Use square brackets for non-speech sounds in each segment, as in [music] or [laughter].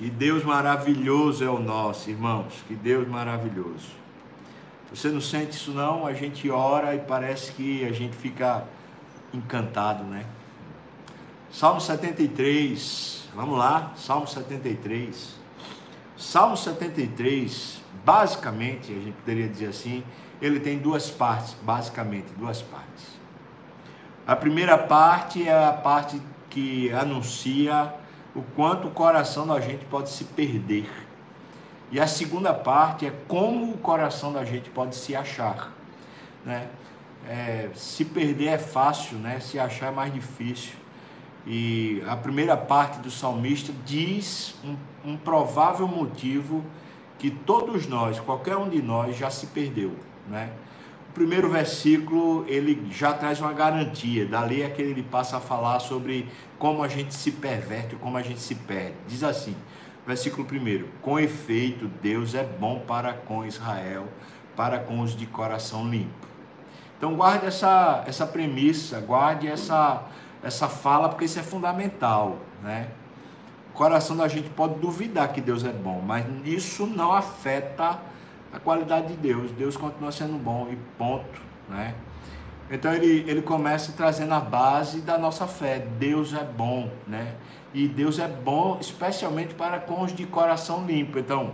Que Deus maravilhoso é o nosso, irmãos. Que Deus maravilhoso. Você não sente isso não? A gente ora e parece que a gente fica encantado, né? Salmo 73. Vamos lá, Salmo 73. Salmo 73, basicamente, a gente poderia dizer assim, ele tem duas partes, basicamente, duas partes. A primeira parte é a parte que anuncia o quanto o coração da gente pode se perder. E a segunda parte é como o coração da gente pode se achar. Né? É, se perder é fácil, né? se achar é mais difícil. E a primeira parte do salmista diz um, um provável motivo que todos nós, qualquer um de nós, já se perdeu. Né? Primeiro versículo ele já traz uma garantia, dali é que ele passa a falar sobre como a gente se perverte, como a gente se perde. Diz assim, versículo 1: Com efeito, Deus é bom para com Israel, para com os de coração limpo. Então guarde essa, essa premissa, guarde essa, essa fala, porque isso é fundamental. Né? O coração da gente pode duvidar que Deus é bom, mas isso não afeta a qualidade de Deus. Deus continua sendo bom e ponto, né? Então ele, ele começa trazendo a base da nossa fé. Deus é bom, né? E Deus é bom especialmente para com os de coração limpo. Então,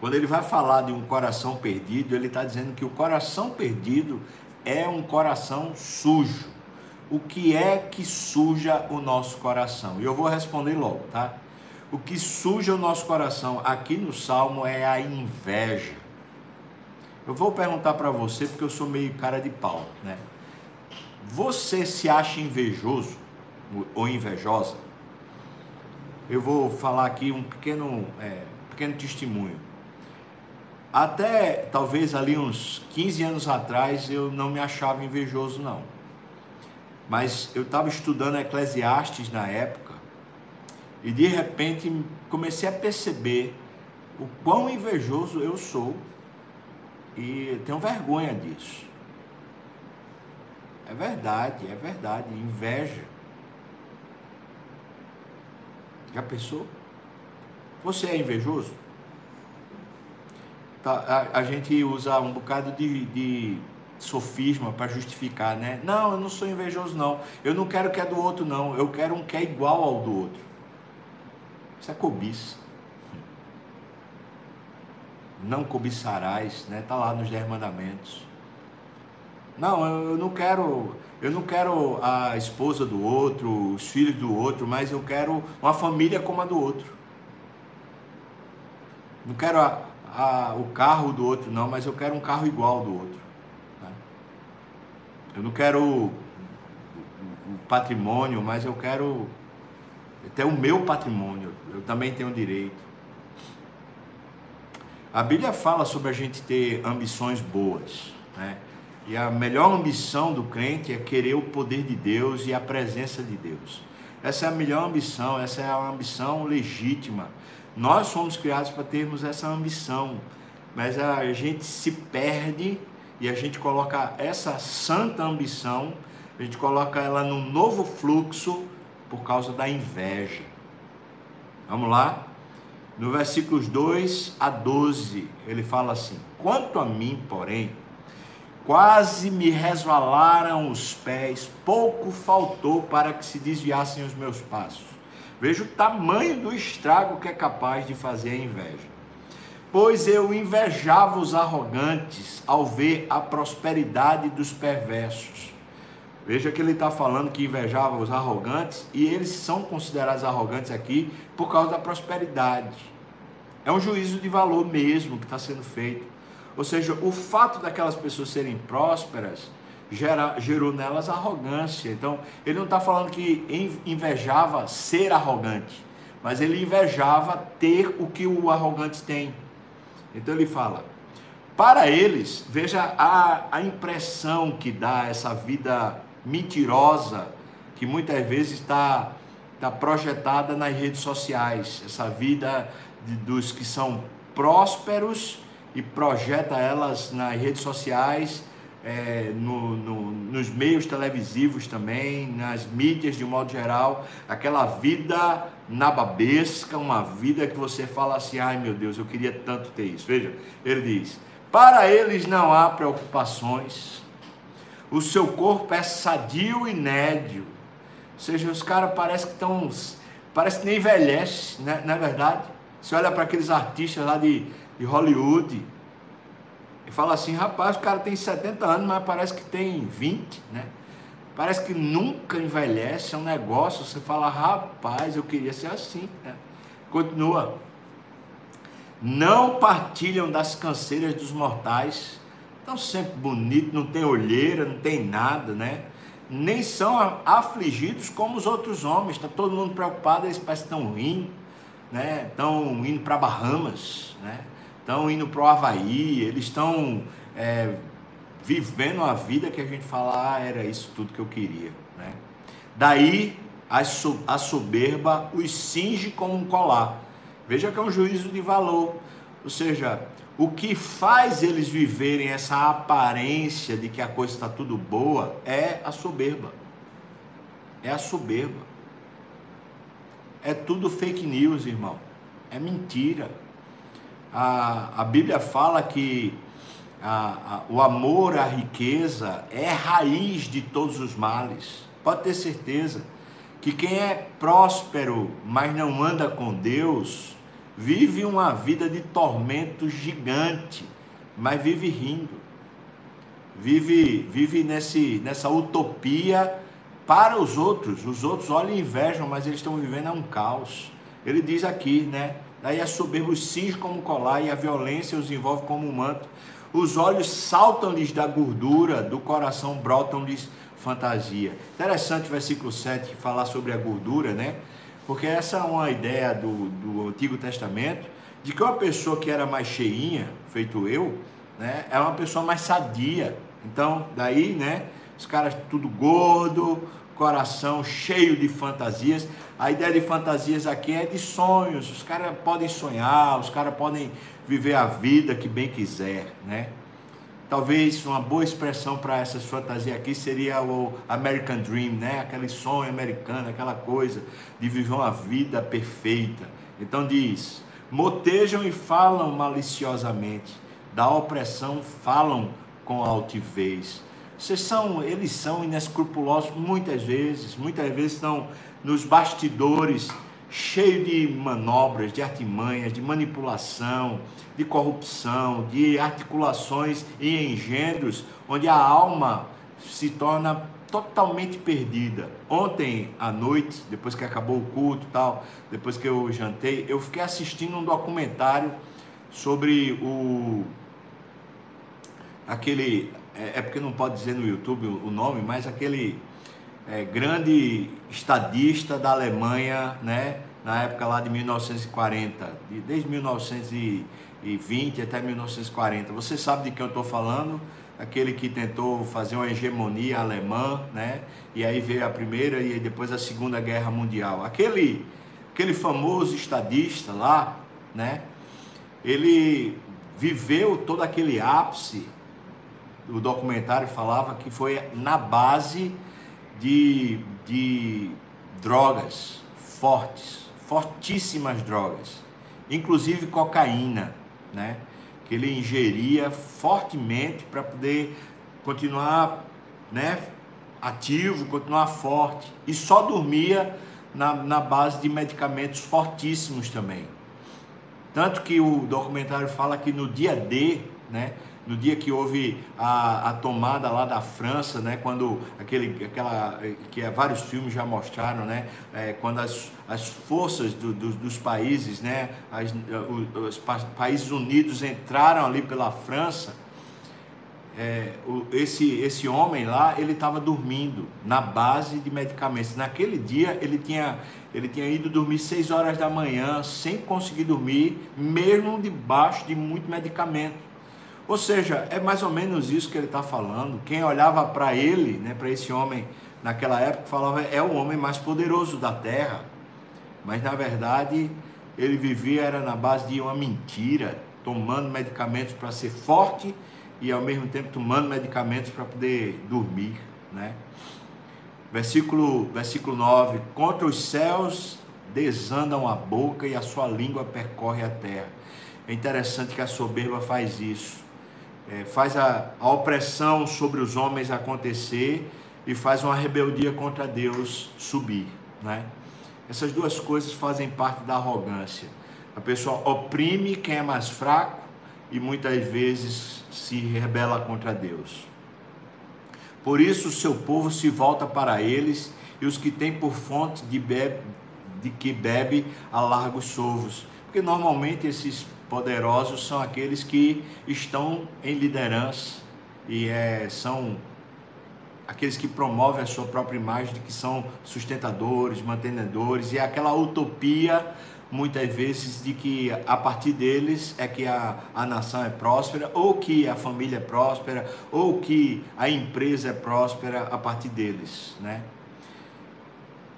quando ele vai falar de um coração perdido, ele está dizendo que o coração perdido é um coração sujo. O que é que suja o nosso coração? E eu vou responder logo, tá? O que suja o nosso coração aqui no Salmo é a inveja. Eu vou perguntar para você, porque eu sou meio cara de pau, né? Você se acha invejoso ou invejosa? Eu vou falar aqui um pequeno, é, pequeno testemunho. Até talvez ali uns 15 anos atrás eu não me achava invejoso, não. Mas eu estava estudando Eclesiastes na época e de repente comecei a perceber o quão invejoso eu sou e tenho vergonha disso. É verdade, é verdade, inveja. Já pensou? Você é invejoso? Tá, a, a, gente usa um bocado de, de sofisma para justificar, né? Não, eu não sou invejoso, não. Eu não quero o que é do outro, não. Eu quero um que é igual ao do outro. Isso é cobiça. Não cobiçarás, né? Tá lá nos dez mandamentos. Não, eu não quero, eu não quero a esposa do outro, os filhos do outro, mas eu quero uma família como a do outro. Não quero a, a, o carro do outro, não, mas eu quero um carro igual ao do outro. Né? Eu não quero o, o patrimônio, mas eu quero até o meu patrimônio, eu também tenho direito. A Bíblia fala sobre a gente ter ambições boas, né? E a melhor ambição do crente é querer o poder de Deus e a presença de Deus. Essa é a melhor ambição, essa é a ambição legítima. Nós fomos criados para termos essa ambição, mas a gente se perde e a gente coloca essa santa ambição, a gente coloca ela num novo fluxo por causa da inveja. Vamos lá? No versículos 2 a 12, ele fala assim: Quanto a mim, porém, quase me resvalaram os pés, pouco faltou para que se desviassem os meus passos. Veja o tamanho do estrago que é capaz de fazer a inveja. Pois eu invejava os arrogantes ao ver a prosperidade dos perversos Veja que ele está falando que invejava os arrogantes e eles são considerados arrogantes aqui por causa da prosperidade. É um juízo de valor mesmo que está sendo feito. Ou seja, o fato daquelas pessoas serem prósperas gera, gerou nelas arrogância. Então, ele não está falando que invejava ser arrogante, mas ele invejava ter o que o arrogante tem. Então, ele fala: para eles, veja a, a impressão que dá essa vida mentirosa que muitas vezes está tá projetada nas redes sociais, essa vida de, dos que são prósperos e projeta elas nas redes sociais, é, no, no, nos meios televisivos também, nas mídias de um modo geral, aquela vida nababesca, uma vida que você fala assim: ai meu Deus, eu queria tanto ter isso. Veja, ele diz: para eles não há preocupações, o seu corpo é sadio e nédio. Ou seja, os caras parecem que estão. Parece que nem envelhece, né? não é verdade? Você olha para aqueles artistas lá de, de Hollywood e fala assim: rapaz, o cara tem 70 anos, mas parece que tem 20, né? Parece que nunca envelhece, é um negócio. Você fala, rapaz, eu queria ser assim. Né? Continua. Não partilham das canseiras dos mortais. Estão sempre bonitos, não tem olheira, não tem nada, né? Nem são afligidos como os outros homens. Está todo mundo preocupado, eles parecem estão rindo, né? Estão indo para Bahamas, né? Estão indo para o Havaí, eles estão é, vivendo a vida que a gente fala, ah, era isso tudo que eu queria. Né? Daí a soberba os cinge como um colar. Veja que é um juízo de valor. Ou seja, o que faz eles viverem essa aparência de que a coisa está tudo boa é a soberba. É a soberba. É tudo fake news, irmão. É mentira. A, a Bíblia fala que a, a, o amor à riqueza é raiz de todos os males. Pode ter certeza que quem é próspero, mas não anda com Deus, vive uma vida de tormento gigante, mas vive rindo. Vive, vive nesse, nessa utopia para os outros. Os outros olham e invejam, mas eles estão vivendo um caos. Ele diz aqui, né? Daí a soberba os cinge como colar e a violência os envolve como um manto os olhos saltam-lhes da gordura, do coração brotam-lhes fantasia. Interessante o versículo 7 falar sobre a gordura, né? Porque essa é uma ideia do, do Antigo Testamento, de que uma pessoa que era mais cheinha, feito eu, né, é uma pessoa mais sadia. Então, daí, né, os caras tudo gordo, coração cheio de fantasias. A ideia de fantasias aqui é de sonhos. Os caras podem sonhar, os caras podem viver a vida que bem quiser, né? Talvez uma boa expressão para essas fantasias aqui seria o American Dream, né? Aquele sonho americano, aquela coisa de viver uma vida perfeita. Então diz: motejam e falam maliciosamente, da opressão falam com altivez. Vocês são, eles são inescrupulosos muitas vezes, muitas vezes estão nos bastidores cheio de manobras, de artimanhas, de manipulação, de corrupção, de articulações e engendros, onde a alma se torna totalmente perdida. Ontem à noite, depois que acabou o culto e tal, depois que eu jantei, eu fiquei assistindo um documentário sobre o aquele é, é porque não pode dizer no YouTube o nome, mas aquele é, grande estadista da Alemanha, né? Na época lá de 1940, desde 1920 até 1940. Você sabe de quem eu estou falando? Aquele que tentou fazer uma hegemonia alemã, né? E aí veio a primeira e depois a segunda guerra mundial. Aquele, aquele famoso estadista lá, né? Ele viveu todo aquele ápice. O documentário falava que foi na base de, de drogas fortes, fortíssimas drogas, inclusive cocaína, né? Que ele ingeria fortemente para poder continuar, né? Ativo, continuar forte e só dormia na, na base de medicamentos fortíssimos também. Tanto que o documentário fala que no dia D, né? No dia que houve a, a tomada lá da França, né, quando aquele, aquela, que é, vários filmes já mostraram, né, é, quando as, as forças do, do, dos países, né, as, os, os, países unidos entraram ali pela França, é, o, esse, esse homem lá, ele estava dormindo na base de medicamentos. Naquele dia, ele tinha, ele tinha ido dormir 6 horas da manhã, sem conseguir dormir, mesmo debaixo de muito medicamento. Ou seja, é mais ou menos isso que ele está falando. Quem olhava para ele, né, para esse homem naquela época, falava é o homem mais poderoso da terra. Mas na verdade ele vivia era na base de uma mentira, tomando medicamentos para ser forte e ao mesmo tempo tomando medicamentos para poder dormir, né? Versículo, versículo 9: Contra os céus desandam a boca e a sua língua percorre a terra. É interessante que a soberba faz isso. É, faz a, a opressão sobre os homens acontecer e faz uma rebeldia contra Deus subir. Né? Essas duas coisas fazem parte da arrogância. A pessoa oprime quem é mais fraco e muitas vezes se rebela contra Deus. Por isso o seu povo se volta para eles e os que têm por fonte de, bebe, de que bebe a largos sovos. Porque normalmente esses poderosos são aqueles que estão em liderança e é, são aqueles que promovem a sua própria imagem de que são sustentadores, mantenedores, e é aquela utopia muitas vezes de que a partir deles é que a, a nação é próspera, ou que a família é próspera, ou que a empresa é próspera a partir deles, né?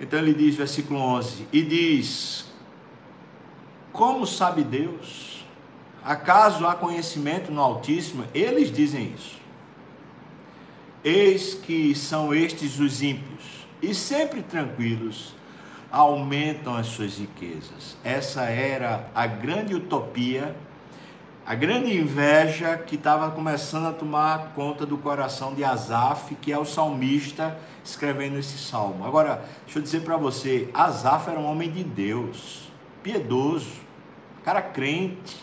Então ele diz, versículo 11, e diz: Como sabe Deus? Acaso há conhecimento no Altíssimo? Eles dizem isso. Eis que são estes os ímpios, e sempre tranquilos, aumentam as suas riquezas. Essa era a grande utopia, a grande inveja que estava começando a tomar conta do coração de Asaf, que é o salmista escrevendo esse salmo. Agora, deixa eu dizer para você, Asaf era um homem de Deus, piedoso, cara crente,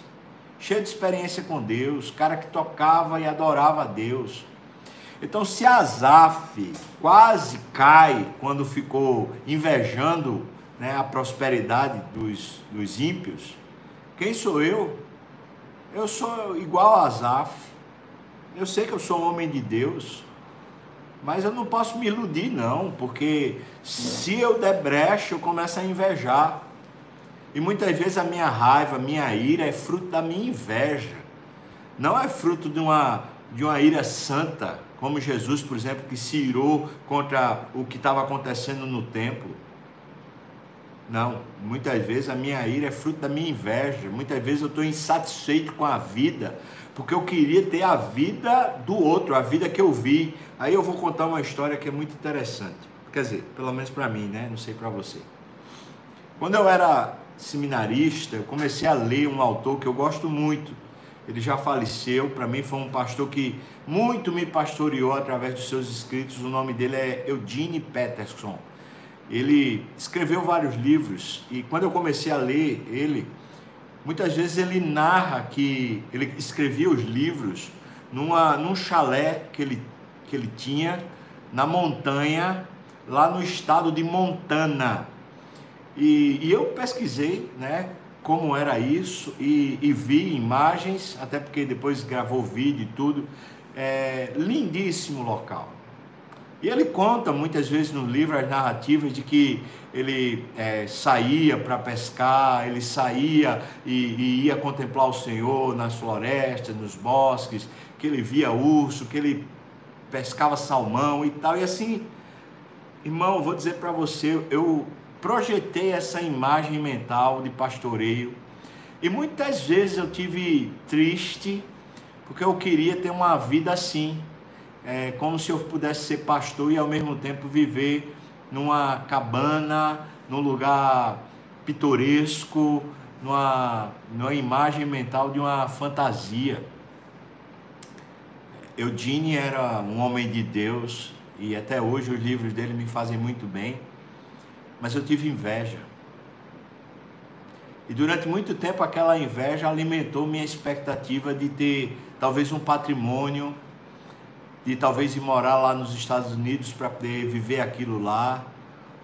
cheio de experiência com Deus, cara que tocava e adorava a Deus. Então, se Asaf quase cai quando ficou invejando né, a prosperidade dos, dos ímpios, quem sou eu? Eu sou igual a Asaf. Eu sei que eu sou um homem de Deus, mas eu não posso me iludir, não, porque se eu der brecha, eu começo a invejar. E muitas vezes a minha raiva, a minha ira é fruto da minha inveja. Não é fruto de uma, de uma ira santa, como Jesus, por exemplo, que se irou contra o que estava acontecendo no templo. Não, muitas vezes a minha ira é fruto da minha inveja, muitas vezes eu estou insatisfeito com a vida, porque eu queria ter a vida do outro, a vida que eu vi. Aí eu vou contar uma história que é muito interessante, quer dizer, pelo menos para mim, né? Não sei para você. Quando eu era seminarista, eu comecei a ler um autor que eu gosto muito, ele já faleceu, para mim foi um pastor que muito me pastoreou através dos seus escritos. O nome dele é Eugene Peterson. Ele escreveu vários livros e quando eu comecei a ler ele, muitas vezes ele narra que ele escrevia os livros numa, num chalé que ele, que ele tinha na montanha, lá no estado de Montana. E, e eu pesquisei, né? como era isso e, e, vi imagens, até porque depois gravou vídeo e tudo. É, lindíssimo local. E ele conta muitas vezes no livro as narrativas de que ele é, saía para pescar, ele saía e, e, ia contemplar o Senhor nas florestas, nos bosques, que ele via urso, que ele pescava salmão e tal. E assim, irmão, vou dizer para você, eu projetei essa imagem mental de pastoreio e muitas vezes eu tive triste porque eu queria ter uma vida assim, é, como se eu pudesse ser pastor e ao mesmo tempo viver numa cabana, num lugar pitoresco, numa, numa imagem mental de uma fantasia. Eudine era um homem de Deus e até hoje os livros dele me fazem muito bem mas eu tive inveja. E durante muito tempo aquela inveja alimentou minha expectativa de ter talvez um patrimônio, de talvez ir morar lá nos Estados Unidos para poder viver aquilo lá,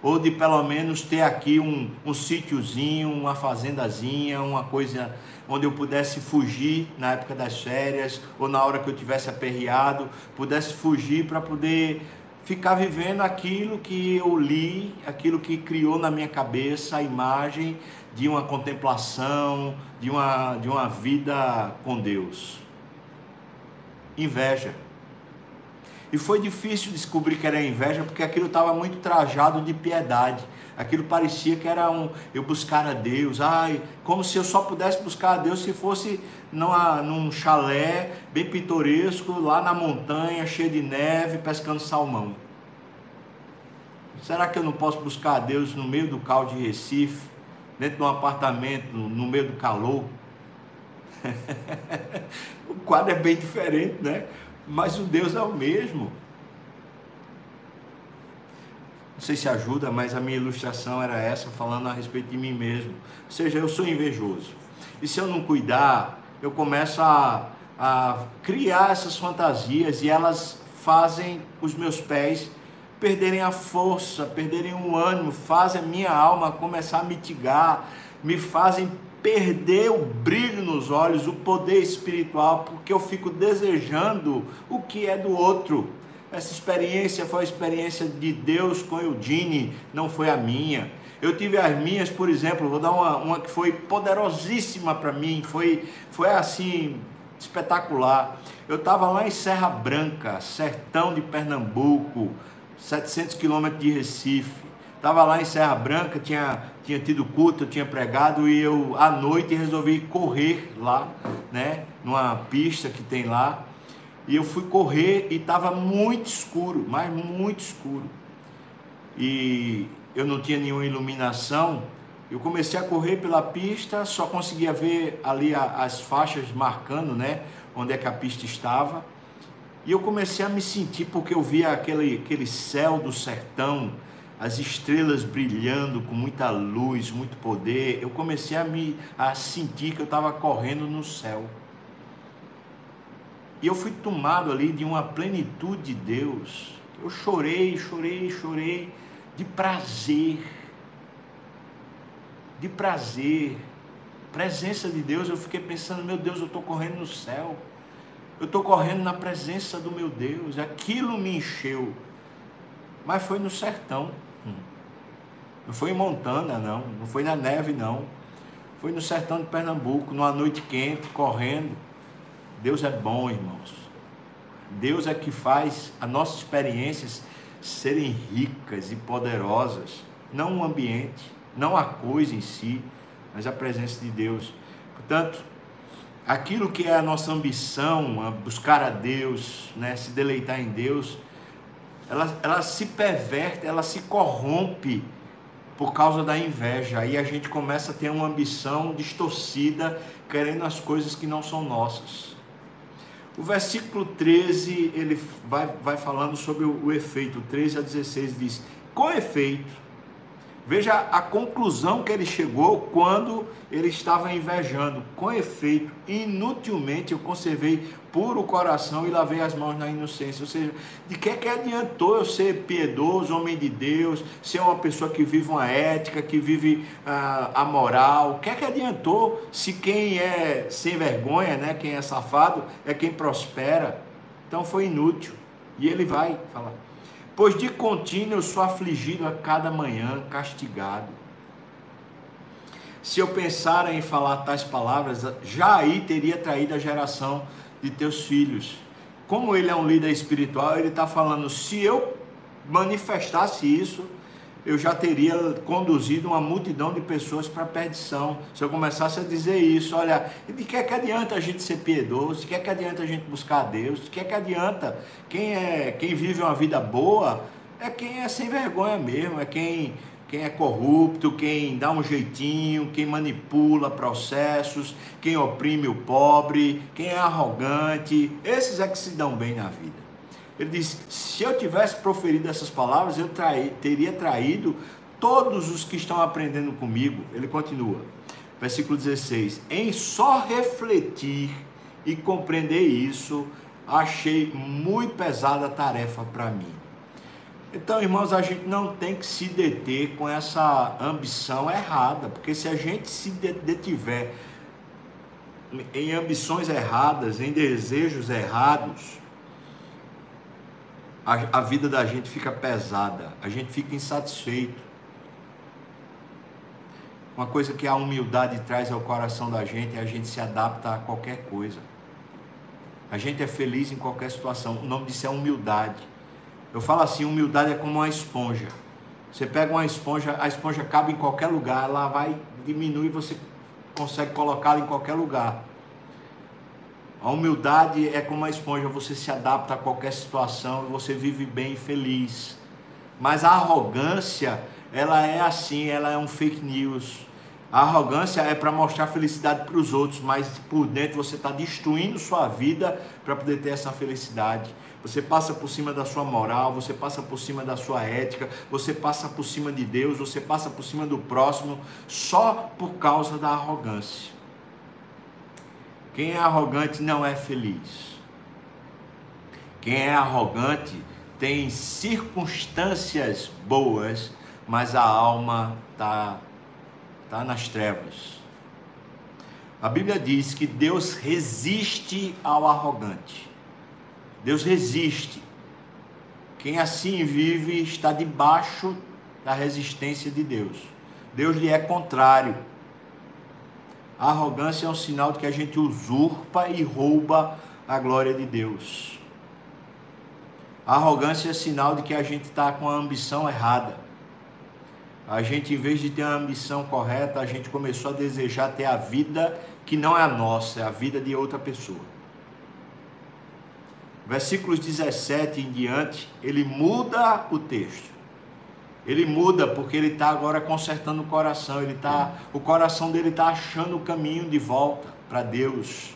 ou de pelo menos ter aqui um, um sítiozinho, uma fazendazinha, uma coisa onde eu pudesse fugir na época das férias, ou na hora que eu tivesse aperreado, pudesse fugir para poder ficar vivendo aquilo que eu li, aquilo que criou na minha cabeça a imagem de uma contemplação, de uma, de uma vida com Deus. Inveja. E foi difícil descobrir que era inveja, porque aquilo estava muito trajado de piedade. Aquilo parecia que era um eu buscar a Deus, ai, como se eu só pudesse buscar a Deus se fosse numa, num chalé bem pitoresco, lá na montanha, cheio de neve, pescando salmão. Será que eu não posso buscar a Deus no meio do cal de Recife, dentro de um apartamento, no meio do calor. [laughs] o quadro é bem diferente, né? Mas o Deus é o mesmo. Não sei se ajuda, mas a minha ilustração era essa, falando a respeito de mim mesmo. Ou seja, eu sou invejoso. E se eu não cuidar, eu começo a, a criar essas fantasias e elas fazem os meus pés perderem a força, perderem o ânimo, fazem a minha alma começar a mitigar, me fazem perder o brilho nos olhos, o poder espiritual, porque eu fico desejando o que é do outro. Essa experiência foi a experiência de Deus com Eudine, não foi a minha. Eu tive as minhas, por exemplo, vou dar uma, uma que foi poderosíssima para mim, foi, foi assim, espetacular. Eu estava lá em Serra Branca, sertão de Pernambuco, 700 quilômetros de Recife. Estava lá em Serra Branca, tinha, tinha tido culto, tinha pregado e eu à noite resolvi correr lá, né, numa pista que tem lá. E eu fui correr e estava muito escuro, mas muito escuro. E eu não tinha nenhuma iluminação. Eu comecei a correr pela pista, só conseguia ver ali as faixas marcando, né, onde é que a pista estava. E eu comecei a me sentir porque eu via aquele, aquele céu do sertão, as estrelas brilhando com muita luz, muito poder. Eu comecei a me a sentir que eu estava correndo no céu. E eu fui tomado ali de uma plenitude de Deus. Eu chorei, chorei, chorei de prazer. De prazer. Presença de Deus, eu fiquei pensando, meu Deus, eu estou correndo no céu. Eu estou correndo na presença do meu Deus. Aquilo me encheu. Mas foi no sertão. Não foi em Montana, não. Não foi na neve, não. Foi no sertão de Pernambuco, numa noite quente, correndo. Deus é bom, irmãos. Deus é que faz as nossas experiências serem ricas e poderosas. Não o ambiente, não a coisa em si, mas a presença de Deus. Portanto, aquilo que é a nossa ambição, a buscar a Deus, né, se deleitar em Deus, ela, ela se perverte, ela se corrompe por causa da inveja. Aí a gente começa a ter uma ambição distorcida, querendo as coisas que não são nossas. O versículo 13, ele vai, vai falando sobre o, o efeito. 13 a 16 diz: Com efeito, Veja a conclusão que ele chegou quando ele estava invejando. Com efeito, inutilmente eu conservei puro coração e lavei as mãos na inocência. Ou seja, de que que adiantou eu ser piedoso, homem de Deus, ser uma pessoa que vive uma ética, que vive ah, a moral? O que é que adiantou se quem é sem vergonha, né, quem é safado, é quem prospera? Então foi inútil. E ele vai falar pois de contínuo eu sou afligido a cada manhã, castigado. Se eu pensar em falar tais palavras, já aí teria traído a geração de teus filhos. Como ele é um líder espiritual, ele está falando: se eu manifestasse isso, eu já teria conduzido uma multidão de pessoas para a perdição. Se eu começasse a dizer isso, olha, de que é que adianta a gente ser piedoso? De que é que adianta a gente buscar a Deus? De que é que adianta? Quem, é, quem vive uma vida boa é quem é sem vergonha mesmo, é quem, quem é corrupto, quem dá um jeitinho, quem manipula processos, quem oprime o pobre, quem é arrogante. Esses é que se dão bem na vida. Ele diz: se eu tivesse proferido essas palavras, eu teria traído todos os que estão aprendendo comigo. Ele continua, versículo 16: em só refletir e compreender isso, achei muito pesada a tarefa para mim. Então, irmãos, a gente não tem que se deter com essa ambição errada, porque se a gente se detiver em ambições erradas, em desejos errados, a, a vida da gente fica pesada, a gente fica insatisfeito. Uma coisa que a humildade traz ao coração da gente é a gente se adapta a qualquer coisa. A gente é feliz em qualquer situação. O nome disso é humildade. Eu falo assim, humildade é como uma esponja. Você pega uma esponja, a esponja cabe em qualquer lugar, ela vai diminuir, você consegue colocá-la em qualquer lugar. A humildade é como uma esponja, você se adapta a qualquer situação, você vive bem e feliz. Mas a arrogância, ela é assim, ela é um fake news. A arrogância é para mostrar felicidade para os outros, mas por dentro você está destruindo sua vida para poder ter essa felicidade. Você passa por cima da sua moral, você passa por cima da sua ética, você passa por cima de Deus, você passa por cima do próximo só por causa da arrogância. Quem é arrogante não é feliz. Quem é arrogante tem circunstâncias boas, mas a alma está tá nas trevas. A Bíblia diz que Deus resiste ao arrogante. Deus resiste. Quem assim vive está debaixo da resistência de Deus. Deus lhe é contrário. A arrogância é um sinal de que a gente usurpa e rouba a glória de Deus. A arrogância é sinal de que a gente está com a ambição errada. A gente, em vez de ter a ambição correta, a gente começou a desejar ter a vida que não é a nossa, é a vida de outra pessoa. Versículos 17 em diante, ele muda o texto. Ele muda porque ele está agora consertando o coração. Ele tá, o coração dele está achando o caminho de volta para Deus.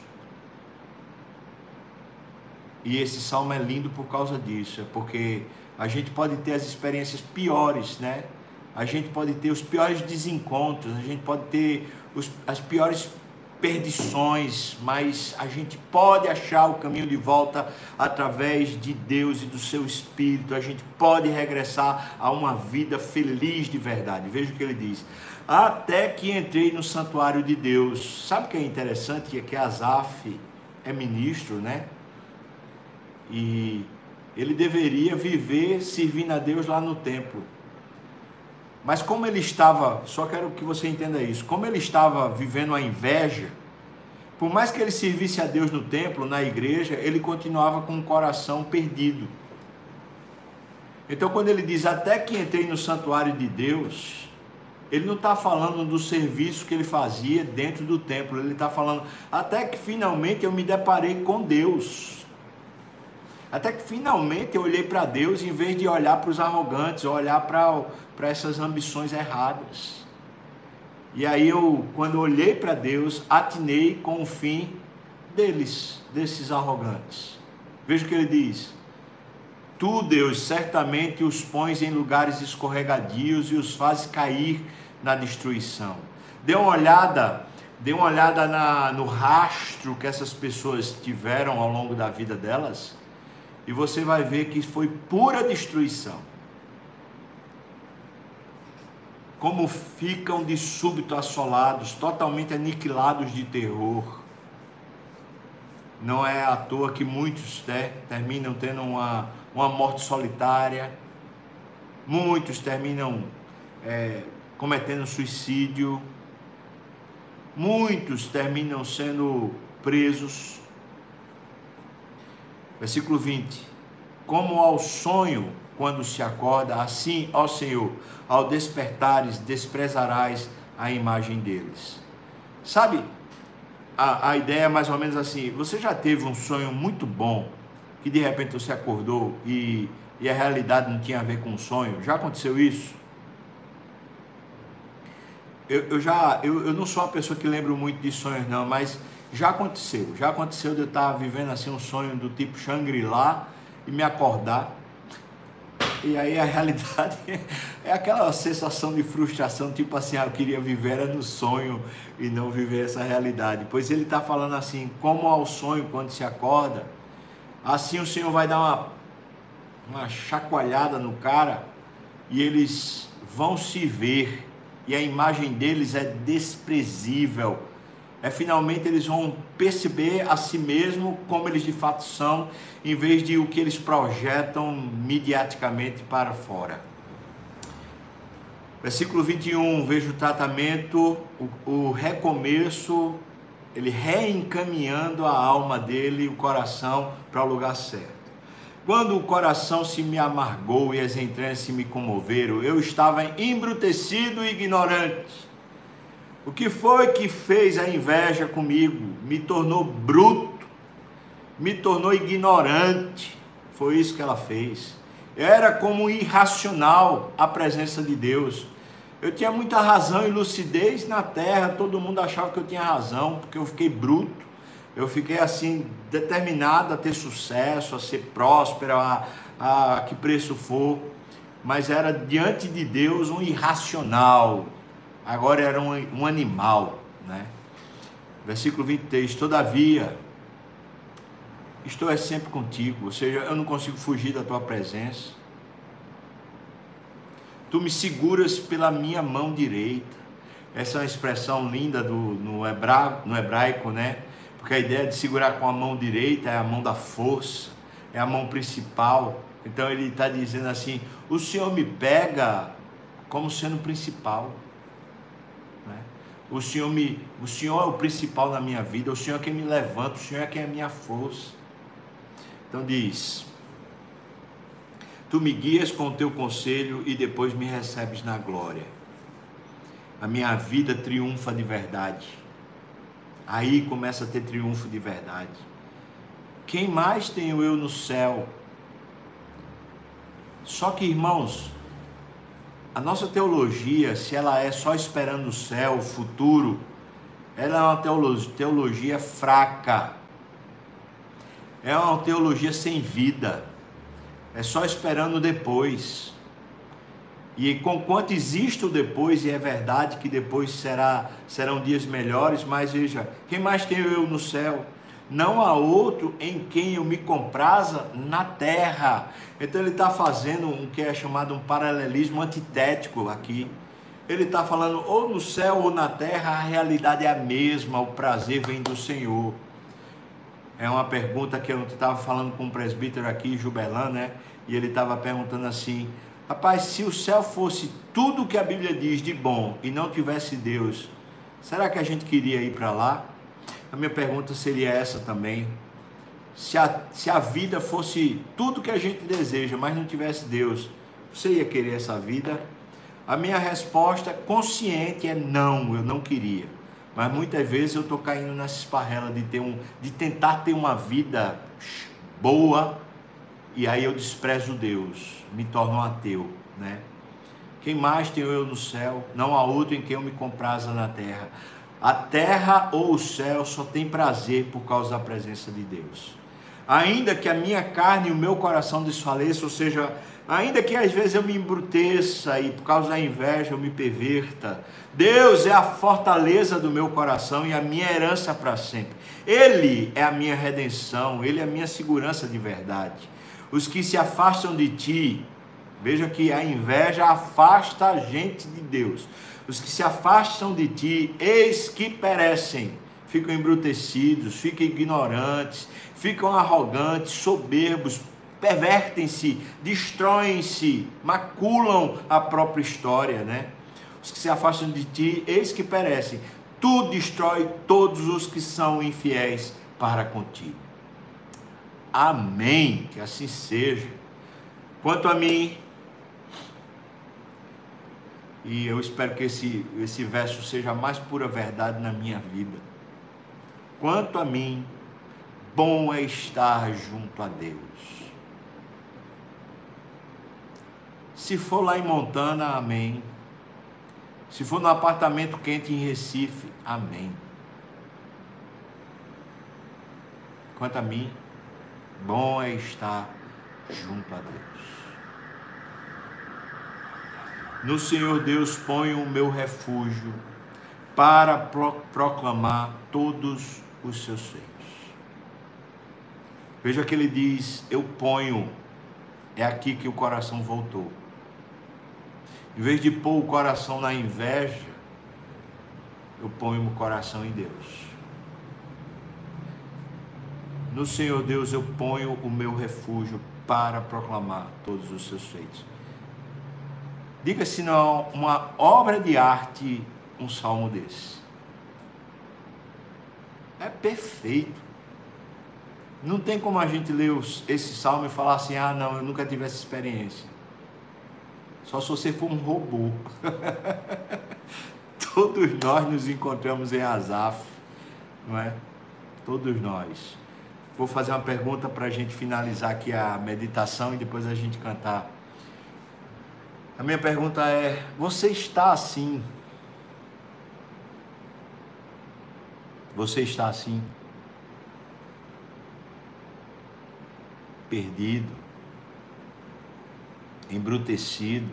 E esse salmo é lindo por causa disso, é porque a gente pode ter as experiências piores, né? A gente pode ter os piores desencontros, a gente pode ter os, as piores perdições, mas a gente pode achar o caminho de volta através de Deus e do seu Espírito. A gente pode regressar a uma vida feliz de verdade. Veja o que ele diz. Até que entrei no santuário de Deus. Sabe o que é interessante? É que Asaf é ministro, né? E ele deveria viver servindo a Deus lá no templo. Mas como ele estava, só quero que você entenda isso, como ele estava vivendo a inveja, por mais que ele servisse a Deus no templo, na igreja, ele continuava com o coração perdido. Então, quando ele diz até que entrei no santuário de Deus, ele não está falando do serviço que ele fazia dentro do templo, ele está falando até que finalmente eu me deparei com Deus. Até que finalmente eu olhei para Deus em vez de olhar para os arrogantes, olhar para essas ambições erradas. E aí eu, quando olhei para Deus, atinei com o fim deles, desses arrogantes. Veja o que ele diz. Tu, Deus, certamente os pões em lugares escorregadios e os fazes cair na destruição. Dê uma olhada, dê uma olhada na, no rastro que essas pessoas tiveram ao longo da vida delas e você vai ver que foi pura destruição. Como ficam de súbito assolados, totalmente aniquilados de terror. Não é à toa que muitos né, terminam tendo uma, uma morte solitária, muitos terminam é, cometendo suicídio, muitos terminam sendo presos Versículo 20: Como ao sonho quando se acorda, assim, ó Senhor, ao despertares, desprezarás a imagem deles. Sabe, a, a ideia é mais ou menos assim: você já teve um sonho muito bom, que de repente você acordou e, e a realidade não tinha a ver com o sonho? Já aconteceu isso? Eu, eu já, eu, eu não sou uma pessoa que lembro muito de sonhos, não, mas já aconteceu, já aconteceu de eu estar vivendo assim um sonho do tipo Shangri-La e me acordar. E aí a [laughs] realidade é aquela sensação de frustração, tipo assim, ah, eu queria viver no sonho e não viver essa realidade. Pois ele está falando assim, como ao sonho quando se acorda, assim o Senhor vai dar uma, uma chacoalhada no cara e eles vão se ver e a imagem deles é desprezível é finalmente eles vão perceber a si mesmo como eles de fato são, em vez de o que eles projetam mediaticamente para fora. Versículo 21, veja o tratamento, o, o recomeço, ele reencaminhando a alma dele, o coração, para o lugar certo. Quando o coração se me amargou e as entranhas se me comoveram, eu estava embrutecido e ignorante o que foi que fez a inveja comigo? Me tornou bruto, me tornou ignorante. Foi isso que ela fez. Era como irracional a presença de Deus. Eu tinha muita razão e lucidez na terra, todo mundo achava que eu tinha razão, porque eu fiquei bruto. Eu fiquei assim, determinado a ter sucesso, a ser próspero, a, a que preço for. Mas era diante de Deus um irracional. Agora era um, um animal, né? Versículo 23: Todavia, estou é sempre contigo, ou seja, eu não consigo fugir da tua presença. Tu me seguras pela minha mão direita. Essa é uma expressão linda do, no, hebra, no hebraico, né? Porque a ideia de segurar com a mão direita é a mão da força, é a mão principal. Então ele está dizendo assim: o Senhor me pega como sendo principal. O Senhor me, o Senhor é o principal na minha vida. O Senhor é quem me levanta. O Senhor é quem é a minha força. Então diz: Tu me guias com o teu conselho e depois me recebes na glória. A minha vida triunfa de verdade. Aí começa a ter triunfo de verdade. Quem mais tenho eu no céu? Só que, irmãos, a nossa teologia, se ela é só esperando o céu, o futuro, ela é uma teologia, teologia fraca. É uma teologia sem vida é só esperando depois. E com quanto existe o depois, e é verdade que depois será, serão dias melhores, mas veja, quem mais tenho eu no céu? Não há outro em quem eu me compraza na terra. Então ele está fazendo um que é chamado um paralelismo antitético aqui. Ele está falando ou no céu ou na terra, a realidade é a mesma, o prazer vem do Senhor. É uma pergunta que eu estava falando com um presbítero aqui, Jubelã, né? E ele estava perguntando assim: rapaz, se o céu fosse tudo o que a Bíblia diz de bom e não tivesse Deus, será que a gente queria ir para lá? A minha pergunta seria essa também. Se a, se a vida fosse tudo que a gente deseja, mas não tivesse Deus, você ia querer essa vida? A minha resposta consciente é não, eu não queria. Mas muitas vezes eu estou caindo nessa esparrela de, ter um, de tentar ter uma vida boa e aí eu desprezo Deus, me torno um ateu, né? Quem mais tenho eu no céu? Não há outro em quem eu me compraza na terra. A terra ou o céu só tem prazer por causa da presença de Deus. Ainda que a minha carne e o meu coração desfaleçam, ou seja, ainda que às vezes eu me embruteça e por causa da inveja eu me perverta, Deus é a fortaleza do meu coração e a minha herança para sempre. Ele é a minha redenção, ele é a minha segurança de verdade. Os que se afastam de ti, veja que a inveja afasta a gente de Deus. Os que se afastam de ti, eis que perecem, ficam embrutecidos, ficam ignorantes, ficam arrogantes, soberbos, pervertem-se, destroem-se, maculam a própria história, né? Os que se afastam de ti, eis que perecem. Tu destrói todos os que são infiéis para contigo. Amém. Que assim seja. Quanto a mim, e eu espero que esse, esse verso seja a mais pura verdade na minha vida. Quanto a mim, bom é estar junto a Deus. Se for lá em Montana, amém. Se for no apartamento quente em Recife, amém. Quanto a mim, bom é estar junto a Deus. No Senhor Deus ponho o meu refúgio para proclamar todos os seus feitos. Veja que ele diz: Eu ponho. É aqui que o coração voltou. Em vez de pôr o coração na inveja, eu ponho o coração em Deus. No Senhor Deus eu ponho o meu refúgio para proclamar todos os seus feitos. Diga se não uma obra de arte um salmo desse. É perfeito. Não tem como a gente ler esse salmo e falar assim: ah, não, eu nunca tive essa experiência. Só se você for um robô. [laughs] Todos nós nos encontramos em Azaf, não é? Todos nós. Vou fazer uma pergunta para a gente finalizar aqui a meditação e depois a gente cantar. A minha pergunta é: você está assim? Você está assim? Perdido, embrutecido,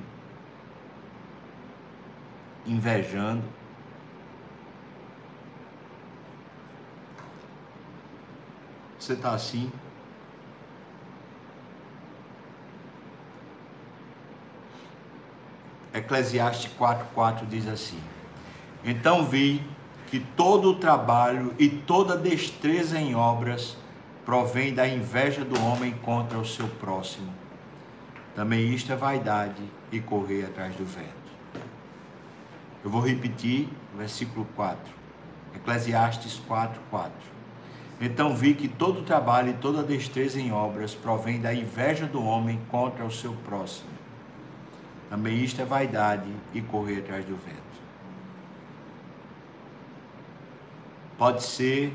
invejando. Você está assim? Eclesiastes 4,4 diz assim: Então vi que todo o trabalho e toda destreza em obras provém da inveja do homem contra o seu próximo. Também isto é vaidade e correr atrás do vento. Eu vou repetir o versículo 4. Eclesiastes 4, 4. Então vi que todo o trabalho e toda destreza em obras provém da inveja do homem contra o seu próximo. Também isto é vaidade e correr atrás do vento. Pode ser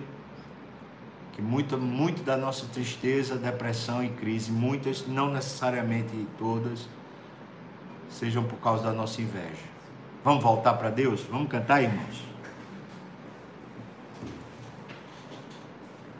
que muito, muito da nossa tristeza, depressão e crise, muitas, não necessariamente todas, sejam por causa da nossa inveja. Vamos voltar para Deus? Vamos cantar, irmãos?